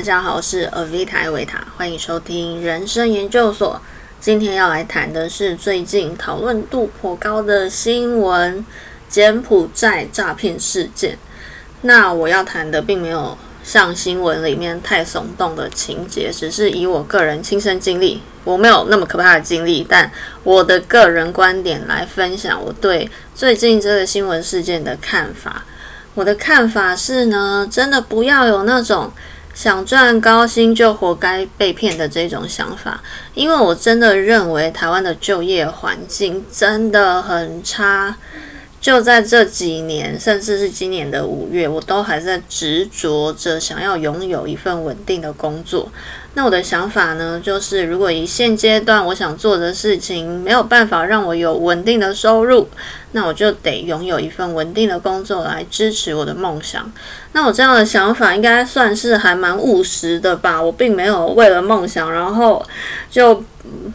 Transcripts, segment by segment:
大家好，我是 Avita 维塔，欢迎收听人生研究所。今天要来谈的是最近讨论度颇高的新闻——柬埔寨诈骗事件。那我要谈的并没有像新闻里面太耸动的情节，只是以我个人亲身经历，我没有那么可怕的经历，但我的个人观点来分享我对最近这个新闻事件的看法。我的看法是呢，真的不要有那种想赚高薪就活该被骗的这种想法，因为我真的认为台湾的就业环境真的很差。就在这几年，甚至是今年的五月，我都还在执着着想要拥有一份稳定的工作。那我的想法呢，就是如果以现阶段我想做的事情没有办法让我有稳定的收入，那我就得拥有一份稳定的工作来支持我的梦想。那我这样的想法应该算是还蛮务实的吧？我并没有为了梦想，然后就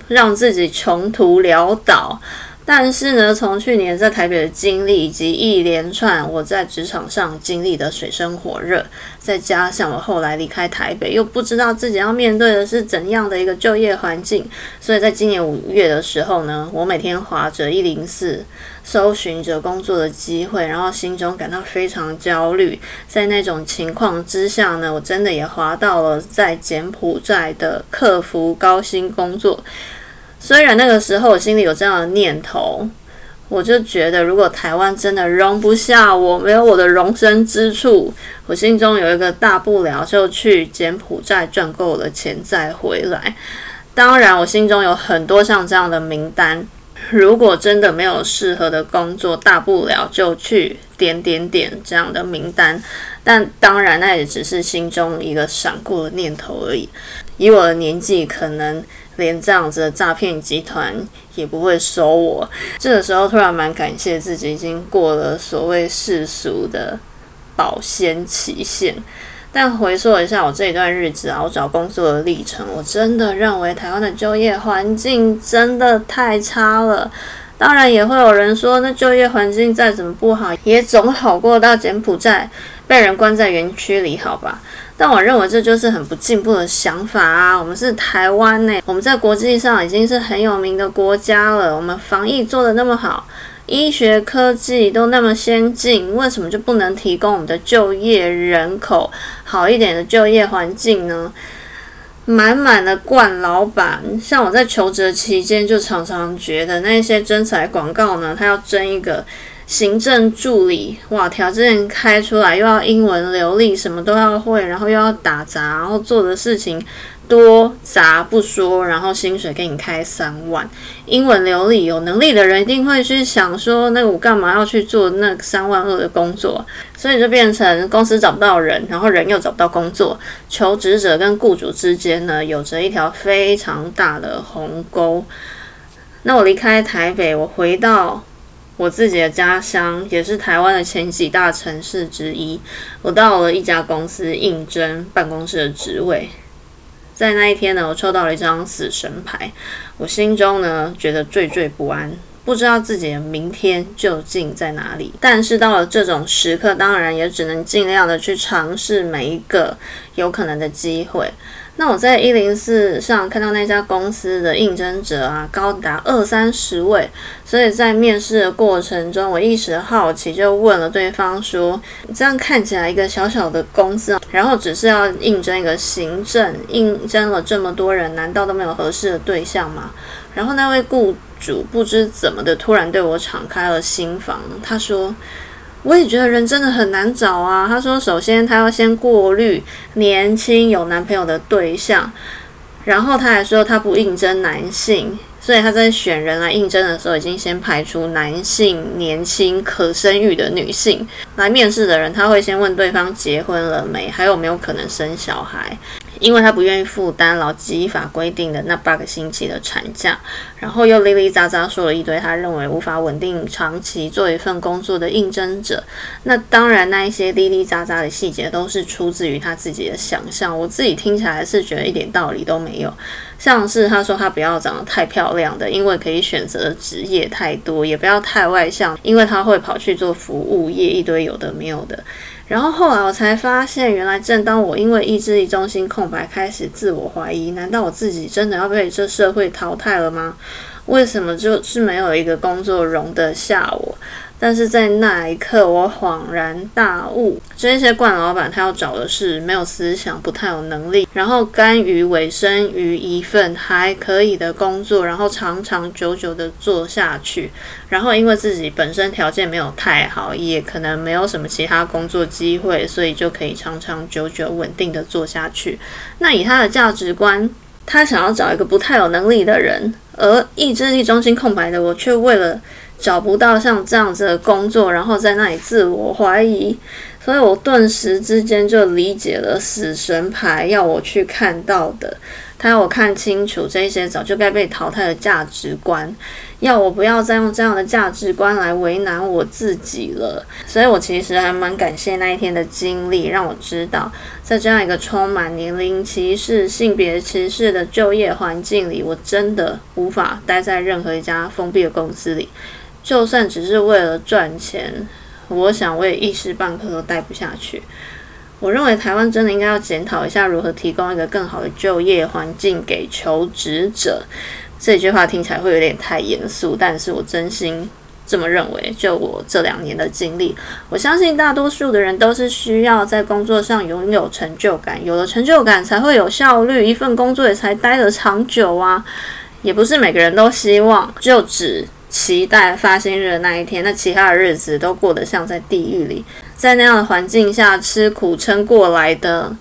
让自己穷途潦倒。但是呢，从去年在台北的经历，以及一连串我在职场上经历的水深火热，再加上我后来离开台北，又不知道自己要面对的是怎样的一个就业环境，所以在今年五月的时候呢，我每天划着一零四，搜寻着工作的机会，然后心中感到非常焦虑。在那种情况之下呢，我真的也划到了在柬埔寨的客服高薪工作。虽然那个时候我心里有这样的念头，我就觉得如果台湾真的容不下我，没有我的容身之处，我心中有一个大不了，就去柬埔寨赚够了钱再回来。当然，我心中有很多像这样的名单，如果真的没有适合的工作，大不了就去点点点这样的名单。但当然，那也只是心中一个闪过的念头而已。以我的年纪，可能。连这样子的诈骗集团也不会收我，这个时候突然蛮感谢自己已经过了所谓世俗的保鲜期限。但回溯一下我这一段日子啊，我找工作的历程，我真的认为台湾的就业环境真的太差了。当然也会有人说，那就业环境再怎么不好，也总好过到柬埔寨被人关在园区里，好吧？但我认为这就是很不进步的想法啊！我们是台湾呢，我们在国际上已经是很有名的国家了。我们防疫做的那么好，医学科技都那么先进，为什么就不能提供我们的就业人口好一点的就业环境呢？满满的惯老板，像我在求职期间就常常觉得那些征才广告呢，他要争一个。行政助理，哇，条件开出来又要英文流利，什么都要会，然后又要打杂，然后做的事情多杂不说，然后薪水给你开三万，英文流利有能力的人一定会去想说，那我干嘛要去做那三万二的工作？所以就变成公司找不到人，然后人又找不到工作，求职者跟雇主之间呢，有着一条非常大的鸿沟。那我离开台北，我回到。我自己的家乡也是台湾的前几大城市之一。我到了一家公司应征办公室的职位，在那一天呢，我抽到了一张死神牌，我心中呢觉得惴惴不安，不知道自己的明天究竟在哪里。但是到了这种时刻，当然也只能尽量的去尝试每一个有可能的机会。那我在一零四上看到那家公司的应征者啊，高达二三十位，所以在面试的过程中，我一时好奇，就问了对方说：“这样看起来一个小小的公司，然后只是要应征一个行政，应征了这么多人，难道都没有合适的对象吗？”然后那位雇主不知怎么的，突然对我敞开了心房，他说。我也觉得人真的很难找啊。他说，首先他要先过滤年轻有男朋友的对象，然后他还说他不应征男性，所以他在选人来应征的时候，已经先排除男性、年轻、可生育的女性来面试的人。他会先问对方结婚了没，还有没有可能生小孩。因为他不愿意负担劳基法规定的那八个星期的产假，然后又哩哩喳喳说了一堆他认为无法稳定长期做一份工作的应征者。那当然，那一些哩哩喳喳的细节都是出自于他自己的想象，我自己听起来是觉得一点道理都没有。像是他说他不要长得太漂亮的，因为可以选择的职业太多；也不要太外向，因为他会跑去做服务业，一堆有的没有的。然后后来我才发现，原来正当我因为意志力中心空白开始自我怀疑，难道我自己真的要被这社会淘汰了吗？为什么就是没有一个工作容得下我？但是在那一刻，我恍然大悟，这些惯老板他要找的是没有思想、不太有能力，然后甘于委身于一份还可以的工作，然后长长久久的做下去，然后因为自己本身条件没有太好，也可能没有什么其他工作机会，所以就可以长长久久稳定的做下去。那以他的价值观，他想要找一个不太有能力的人，而意志力中心空白的我，却为了。找不到像这样子的工作，然后在那里自我怀疑，所以我顿时之间就理解了死神牌要我去看到的，他要我看清楚这些早就该被淘汰的价值观，要我不要再用这样的价值观来为难我自己了。所以我其实还蛮感谢那一天的经历，让我知道，在这样一个充满年龄歧视、性别歧视的就业环境里，我真的无法待在任何一家封闭的公司里。就算只是为了赚钱，我想我也一时半刻都待不下去。我认为台湾真的应该要检讨一下，如何提供一个更好的就业环境给求职者。这句话听起来会有点太严肃，但是我真心这么认为。就我这两年的经历，我相信大多数的人都是需要在工作上拥有成就感，有了成就感才会有效率，一份工作也才待得长久啊。也不是每个人都希望就只。期待发薪日的那一天，那其他的日子都过得像在地狱里，在那样的环境下吃苦撑过来的，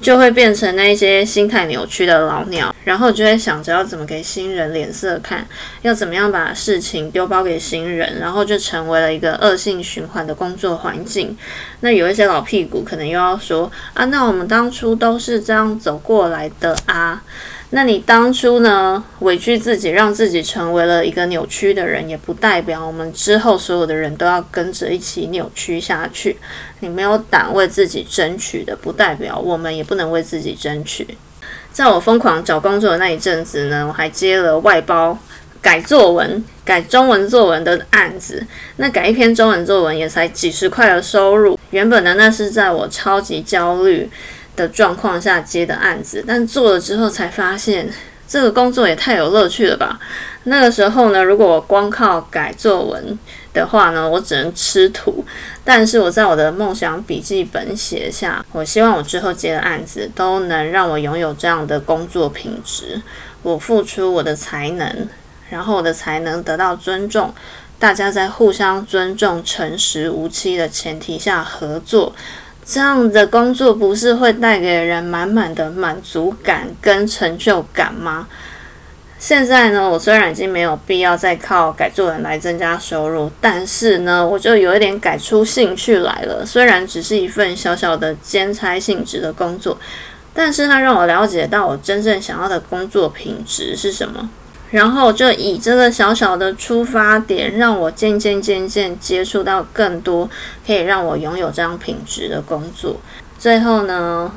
就会变成那些心态扭曲的老鸟，然后就会想着要怎么给新人脸色看，要怎么样把事情丢包给新人，然后就成为了一个恶性循环的工作环境。那有一些老屁股可能又要说啊，那我们当初都是这样走过来的啊。那你当初呢？委屈自己，让自己成为了一个扭曲的人，也不代表我们之后所有的人都要跟着一起扭曲下去。你没有胆为自己争取的，不代表我们也不能为自己争取。在我疯狂找工作的那一阵子呢，我还接了外包改作文、改中文作文的案子。那改一篇中文作文也才几十块的收入。原本呢，那是在我超级焦虑。的状况下接的案子，但做了之后才发现，这个工作也太有乐趣了吧！那个时候呢，如果我光靠改作文的话呢，我只能吃土。但是我在我的梦想笔记本写下，我希望我之后接的案子都能让我拥有这样的工作品质。我付出我的才能，然后我的才能得到尊重，大家在互相尊重、诚实无欺的前提下合作。这样的工作不是会带给人满满的满足感跟成就感吗？现在呢，我虽然已经没有必要再靠改作文来增加收入，但是呢，我就有一点改出兴趣来了。虽然只是一份小小的兼差性质的工作，但是它让我了解到我真正想要的工作品质是什么。然后就以这个小小的出发点，让我渐渐渐渐接触到更多可以让我拥有这样品质的工作。最后呢，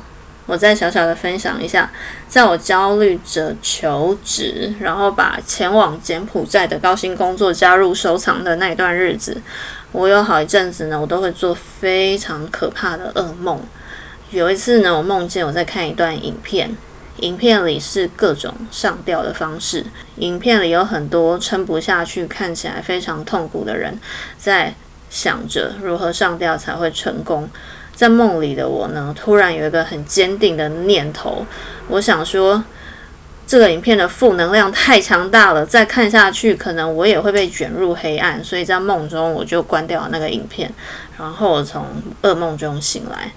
我再小小的分享一下，在我焦虑着求职，然后把前往柬埔寨的高薪工作加入收藏的那一段日子，我有好一阵子呢，我都会做非常可怕的噩梦。有一次呢，我梦见我在看一段影片。影片里是各种上吊的方式。影片里有很多撑不下去、看起来非常痛苦的人，在想着如何上吊才会成功。在梦里的我呢，突然有一个很坚定的念头，我想说，这个影片的负能量太强大了，再看下去可能我也会被卷入黑暗。所以在梦中我就关掉了那个影片，然后我从噩梦中醒来。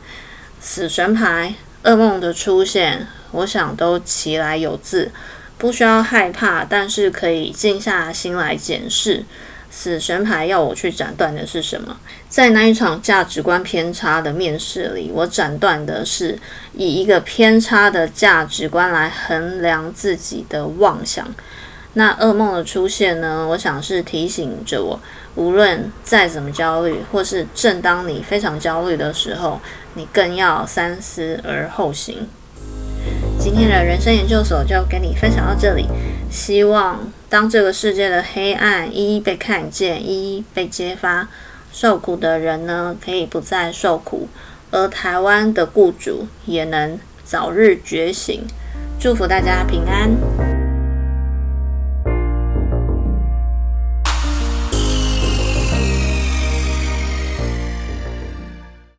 死神牌，噩梦的出现。我想都其来有自，不需要害怕，但是可以静下心来检视。死神牌要我去斩断的是什么？在那一场价值观偏差的面试里，我斩断的是以一个偏差的价值观来衡量自己的妄想。那噩梦的出现呢？我想是提醒着我，无论再怎么焦虑，或是正当你非常焦虑的时候，你更要三思而后行。今天的人生研究所就跟你分享到这里希望当这个世界的黑暗一一被看见一一被揭发受苦的人呢可以不再受苦。而台湾的雇主也能早日觉醒。祝福大家平安。